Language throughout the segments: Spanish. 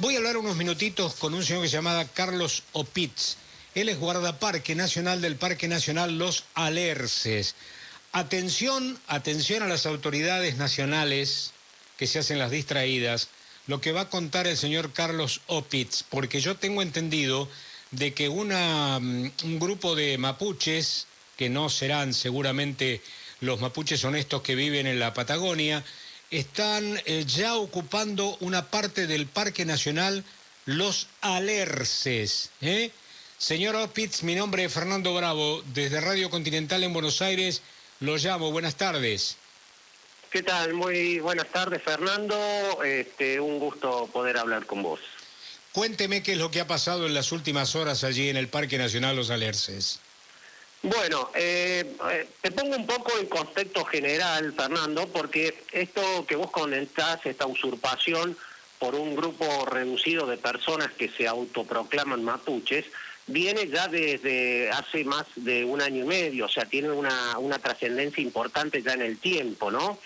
Voy a hablar unos minutitos con un señor que se llama Carlos Opitz. Él es guardaparque nacional del Parque Nacional Los Alerces. Atención, atención a las autoridades nacionales que se hacen las distraídas, lo que va a contar el señor Carlos Opitz, porque yo tengo entendido de que una, mm, un grupo de mapuches, que no serán seguramente los mapuches honestos que viven en la Patagonia, están eh, ya ocupando una parte del Parque Nacional Los Alerces. ¿eh? Señor Opitz, mi nombre es Fernando Bravo, desde Radio Continental en Buenos Aires, lo llamo, buenas tardes. ¿Qué tal? Muy buenas tardes, Fernando. Este, un gusto poder hablar con vos. Cuénteme qué es lo que ha pasado en las últimas horas allí en el Parque Nacional Los Alerces. Bueno, eh, eh, te pongo un poco en contexto general, Fernando, porque esto que vos comentás, esta usurpación por un grupo reducido de personas que se autoproclaman mapuches, viene ya desde hace más de un año y medio, o sea, tiene una, una trascendencia importante ya en el tiempo, ¿no?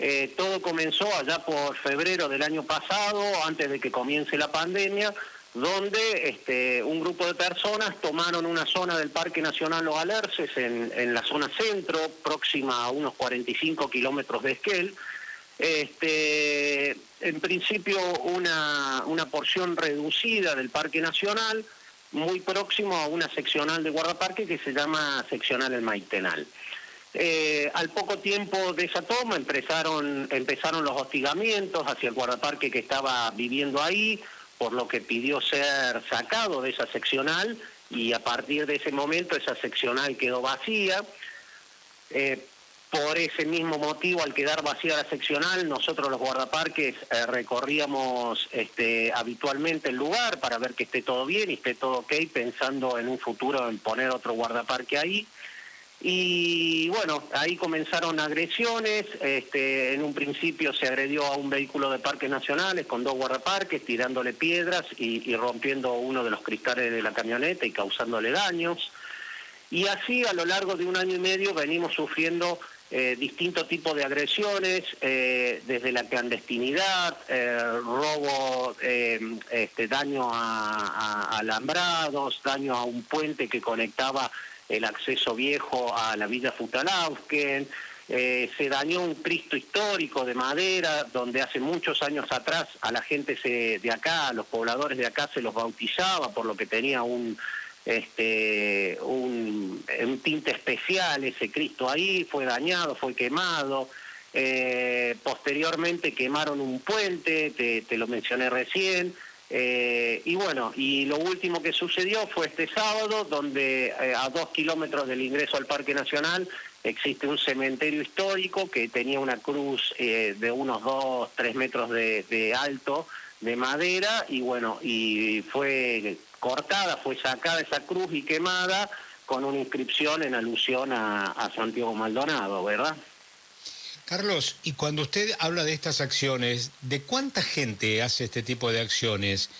Eh, todo comenzó allá por febrero del año pasado, antes de que comience la pandemia, donde este, un grupo de personas tomaron una zona del Parque Nacional Los Alerces en, la zona centro, próxima a unos 45 kilómetros de Esquel. Este, en principio una, porción reducida del Parque Nacional, muy próximo a una seccional de guardaparque que se llama seccional El Maitenal. Eh, al poco tiempo de esa toma empezaron, empezaron los hostigamientos hacia el guardaparque que estaba viviendo ahí, por lo que pidió ser sacado de esa seccional y a partir de ese momento esa seccional quedó vacía. Eh, por ese mismo motivo, al quedar vacía la seccional, nosotros los guardaparques eh, recorríamos este, habitualmente el lugar para ver que esté todo bien y esté todo ok, pensando en un futuro en poner otro guardaparque ahí. Y bueno, ahí comenzaron agresiones. Este, en un principio se agredió a un vehículo de parques nacionales con dos guardaparques, tirándole piedras y, rompiendo uno de los cristales de la camioneta y causándole daños. Y así a lo largo de un año y medio venimos sufriendo eh, distintos tipos de agresiones, eh, desde la clandestinidad, eh, robo, este, daño a, alambrados, daño a un puente que conectaba el acceso viejo a la Villa Futalausken, eh, se dañó un Cristo histórico de madera, donde hace muchos años atrás a la gente se, de acá, a los pobladores de acá se los bautizaba, por lo que tenía un, este, un, tinte especial ese Cristo ahí, fue dañado, fue quemado. Eh, posteriormente quemaron un puente, te lo mencioné recién. Eh, y bueno, y lo último que sucedió fue este sábado, donde eh, a dos kilómetros del ingreso al Parque Nacional existe un cementerio histórico que tenía una cruz eh, de unos dos, tres metros de, alto de madera y bueno, y fue cortada, fue sacada esa cruz y quemada con una inscripción en alusión a Santiago Maldonado, ¿verdad? Carlos, y cuando usted habla de estas acciones, ¿de cuánta gente hace este tipo de acciones?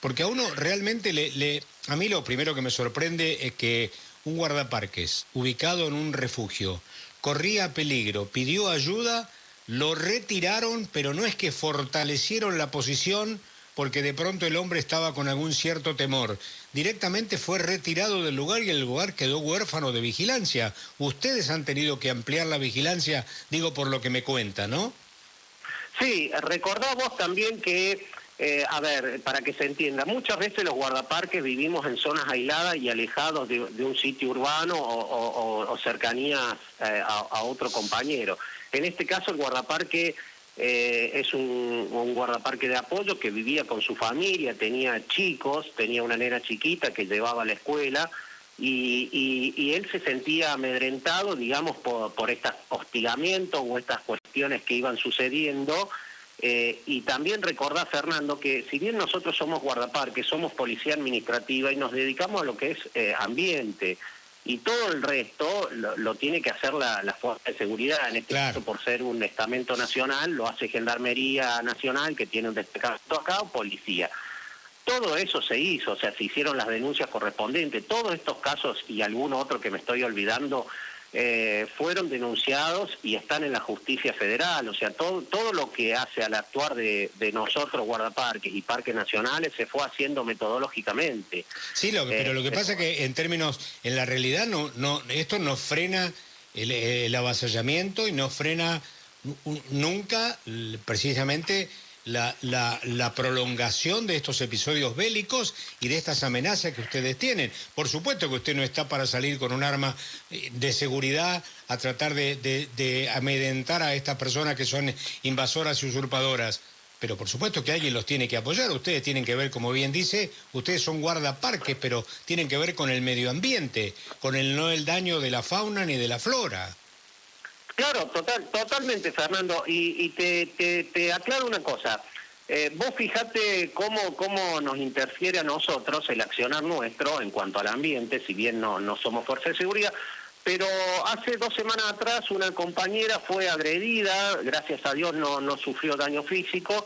Porque a uno realmente le, a mí lo primero que me sorprende es que un guardaparques ubicado en un refugio corría peligro, pidió ayuda, lo retiraron, pero no es que fortalecieron la posición porque de pronto el hombre estaba con algún cierto temor. Directamente fue retirado del lugar y el lugar quedó huérfano de vigilancia. Ustedes han tenido que ampliar la vigilancia, digo por lo que me cuenta, ¿no? Sí, recordá vos también que, eh, a ver, para que se entienda, muchas veces los guardaparques vivimos en zonas aisladas y alejados de, un sitio urbano o, cercanías eh, a otro compañero. En este caso el guardaparque eh, es un, guardaparque de apoyo que vivía con su familia, tenía chicos, tenía una nena chiquita que llevaba a la escuela y, él se sentía amedrentado, digamos, por, por estos hostigamientos o estas cuestiones que iban sucediendo. Eh, y también recordar, Fernando, que si bien nosotros somos guardaparques, somos policía administrativa y nos dedicamos a lo que es eh, ambiente, y todo el resto lo, tiene que hacer la, Fuerza de Seguridad, en este caso por ser un estamento nacional, lo hace Gendarmería Nacional, que tiene un destacamento acá, o Policía. Todo eso se hizo, o sea, se hicieron las denuncias correspondientes. Todos estos casos y algún otro que me estoy olvidando, eh, fueron denunciados y están en la justicia federal. O sea, todo, todo lo que hace al actuar de, nosotros, guardaparques y parques nacionales, se fue haciendo metodológicamente. Sí, lo, pero lo que eh, pasa es que en términos, en la realidad, no, no, esto no frena el, el avasallamiento y no frena nunca precisamente la, la, prolongación de estos episodios bélicos y de estas amenazas que ustedes tienen. Por supuesto que usted no está para salir con un arma eh, de seguridad a tratar de, de, amedrentar a estas personas que son invasoras y usurpadoras. Pero por supuesto que alguien los tiene que apoyar. Ustedes tienen que ver, como bien dice, ustedes son guardaparques, pero tienen que ver con el medio ambiente, con el no el daño de la fauna ni de la flora. Claro, total, totalmente, Fernando. Y, te, te, aclaro una cosa. Eh, vos fijate cómo, cómo nos interfiere a nosotros el accionar nuestro en cuanto al ambiente, si bien no, no somos fuerza de seguridad, pero hace dos semanas atrás una compañera fue agredida, gracias a Dios no, no sufrió daño físico,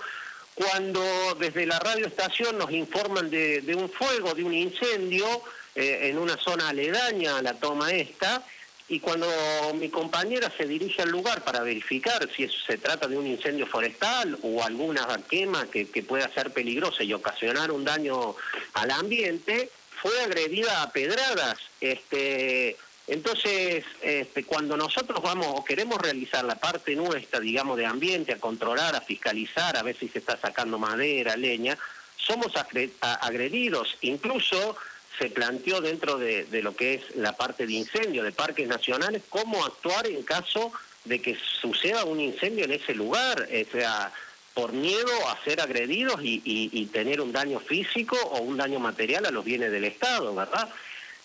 cuando desde la radioestación nos informan de, de un fuego, de un incendio eh, en una zona aledaña a la toma esta, y cuando mi compañera se dirige al lugar para verificar si eso se trata de un incendio forestal o alguna quema que, pueda ser peligrosa y ocasionar un daño al ambiente, fue agredida a pedradas. Este, entonces, este, cuando nosotros vamos o queremos realizar la parte nuestra, digamos, de ambiente, a controlar, a fiscalizar, a ver si se está sacando madera, leña, somos agredidos. Incluso se planteó dentro de, lo que es la parte de incendio de parques nacionales cómo actuar en caso de que suceda un incendio en ese lugar, o sea, por miedo a ser agredidos y, tener un daño físico o un daño material a los bienes del Estado, ¿verdad?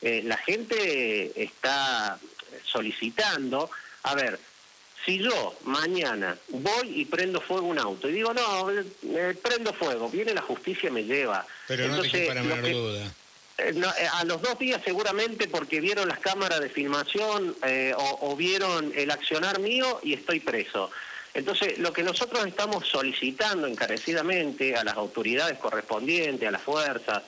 Eh, la gente está solicitando, a ver, si yo mañana voy y prendo fuego un auto y digo, no, eh, prendo fuego, viene la justicia y me lleva. Pero no te para menor duda a los dos días seguramente porque vieron las cámaras de filmación eh, o, vieron el accionar mío y estoy preso. Entonces, lo que nosotros estamos solicitando encarecidamente a las autoridades correspondientes, a las fuerzas,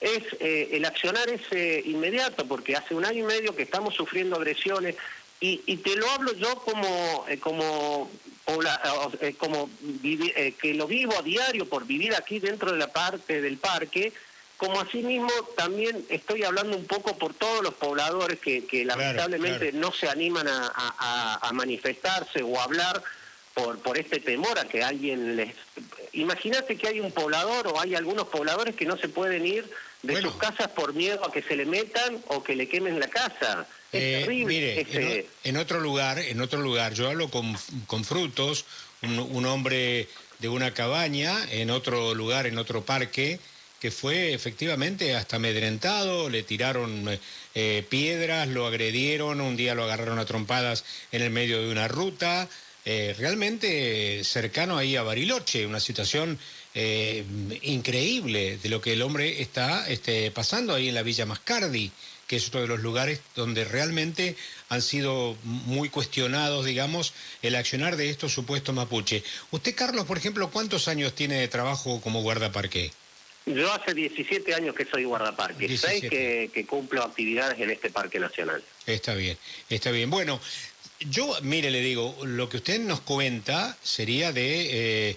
es el accionar ese inmediato, porque hace un año y medio que estamos sufriendo agresiones y, te lo hablo yo como como como que lo vivo a diario por vivir aquí dentro de la parte del parque como asimismo también estoy hablando un poco por todos los pobladores que, lamentablemente no se animan a, manifestarse o a hablar por, por este temor a que alguien les... Imagínate que hay un poblador o hay algunos pobladores que no se pueden ir de sus casas por miedo a que se le metan o que le quemen la casa. Es eh, terrible. Mire, en, otro lugar, en otro lugar, yo hablo con, con Frutos, un, un hombre de una cabaña, en otro lugar, en otro parque, que fue efectivamente hasta amedrentado, le tiraron eh, piedras, lo agredieron, un día lo agarraron a trompadas en el medio de una ruta, eh, realmente cercano ahí a Bariloche, una situación eh, increíble de lo que el hombre está este, pasando ahí en la Villa Mascardi, que es otro de los lugares donde realmente han sido muy cuestionados, digamos, el accionar de estos supuestos mapuche. Usted, Carlos, por ejemplo, ¿cuántos años tiene de trabajo como guardaparque? Yo hace 17 años que soy guardaparque, 6 que, cumplo actividades en este parque nacional. Está bien, está bien. Bueno, yo, mire, le digo, lo que usted nos cuenta sería de eh,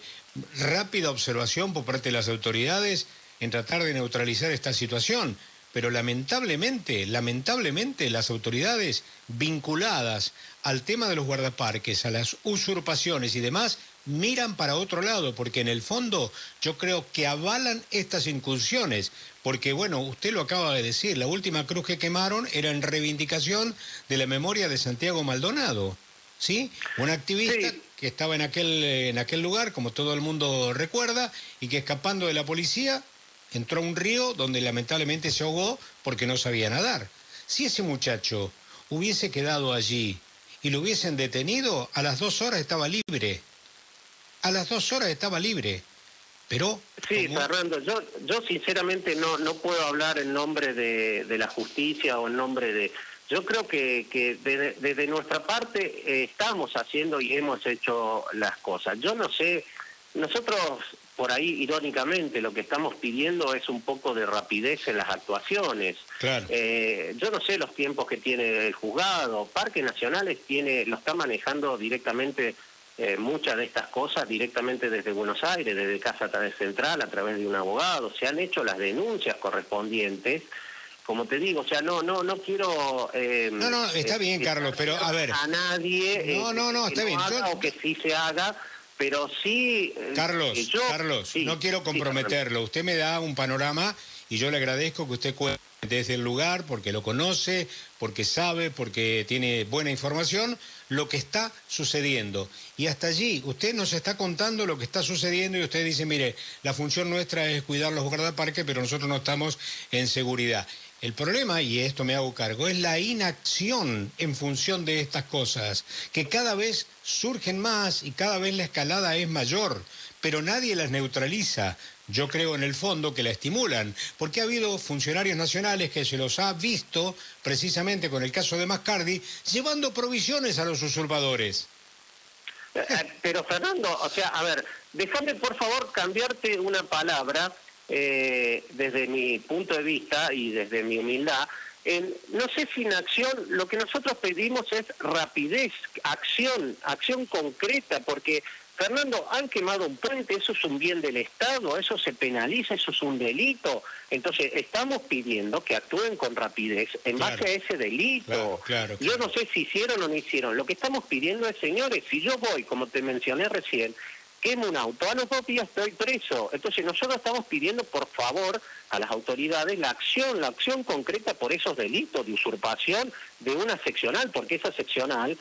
rápida observación por parte de las autoridades en tratar de neutralizar esta situación. Pero lamentablemente, lamentablemente las autoridades vinculadas al tema de los guardaparques, a las usurpaciones y demás, miran para otro lado, porque en el fondo yo creo que avalan estas incursiones, porque bueno, usted lo acaba de decir, la última cruz que quemaron era en reivindicación de la memoria de Santiago Maldonado, ¿sí? Un activista que estaba en aquel, en aquel lugar, como todo el mundo recuerda, y que escapando de la policía entró a un río donde lamentablemente se ahogó porque no sabía nadar. Si ese muchacho hubiese quedado allí y lo hubiesen detenido, a las dos horas estaba libre a las dos horas estaba libre. Pero. Sí, Fernando, yo, yo sinceramente no, no puedo hablar en nombre de, la justicia o en nombre de. Yo creo que, que desde, nuestra parte eh, estamos haciendo y hemos hecho las cosas. Yo no sé, nosotros por ahí irónicamente lo que estamos pidiendo es un poco de rapidez en las actuaciones. Eh, yo no sé los tiempos que tiene el juzgado, Parques Nacionales tiene, lo está manejando directamente eh, muchas de estas cosas directamente desde Buenos Aires, desde Casa Central, a través de un abogado, se han hecho las denuncias correspondientes como te digo, o sea, no, no, no quiero. Eh, no, no, está bien, Carlos, pero a ver. A nadie. No, no, no, está bien. O que sí se haga, pero sí... Eh, Carlos, Carlos, no quiero comprometerlo. Usted me da un panorama y yo le agradezco que usted cuente desde el lugar, porque lo conoce, porque sabe, porque tiene buena información, lo que está sucediendo. Y hasta allí, usted nos está contando lo que está sucediendo y usted dice, mire, la función nuestra es cuidar los guardaparques, pero nosotros no estamos en seguridad. El problema, y esto me hago cargo, es la inacción en función de estas cosas, que cada vez surgen más y cada vez la escalada es mayor, pero nadie las neutraliza. Yo creo en el fondo que la estimulan, porque ha habido funcionarios nacionales que se los ha visto, precisamente con el caso de Mascardi, llevando provisiones a los usurpadores. Eh, eh, pero Fernando, o sea, a ver, déjame por favor cambiarte una palabra eh, desde mi punto de vista y desde mi humildad, no sé si en acción, lo que nosotros pedimos es rapidez, acción, acción concreta, porque Fernando, han quemado un puente, eso es un bien del Estado, eso se penaliza, eso es un delito. Entonces, estamos pidiendo que actúen con rapidez en base a ese delito. yo no sé si hicieron o no hicieron. Lo que estamos pidiendo es, señores, si yo voy, como te mencioné recién, quemo un auto, a los dos días estoy preso. Entonces nosotros estamos pidiendo por favor a las autoridades la acción, la acción concreta por esos delitos de usurpación de una seccional, porque esa seccional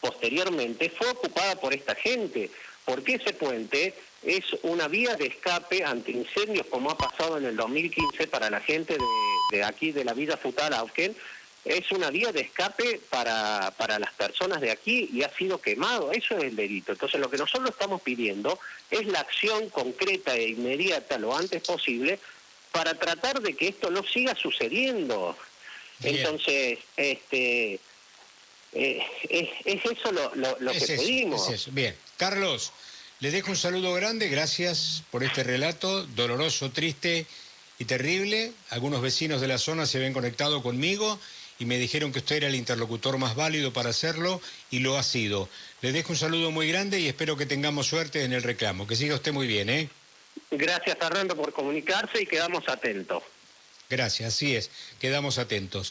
posteriormente fue ocupada por esta gente, porque ese puente es una vía de escape ante incendios como ha pasado en el 2015 para la gente de, de aquí de la vida Futalauken, es una vía de escape para, para las personas de aquí y ha sido quemado. Eso es el delito. Entonces lo que nosotros estamos pidiendo es la acción concreta e inmediata lo antes posible para tratar de que esto no siga sucediendo. Entonces, este, eh, es, eso lo, lo, que pedimos. Bien, Carlos, le dejo un saludo grande, gracias por este relato doloroso, triste y terrible. Algunos vecinos de la zona se ven conectados conmigo y me dijeron que usted era el interlocutor más válido para hacerlo y lo ha sido. Le dejo un saludo muy grande y espero que tengamos suerte en el reclamo. Que siga usted muy bien, ¿eh? Gracias, Fernando, por comunicarse y quedamos atentos. Gracias, así es, quedamos atentos.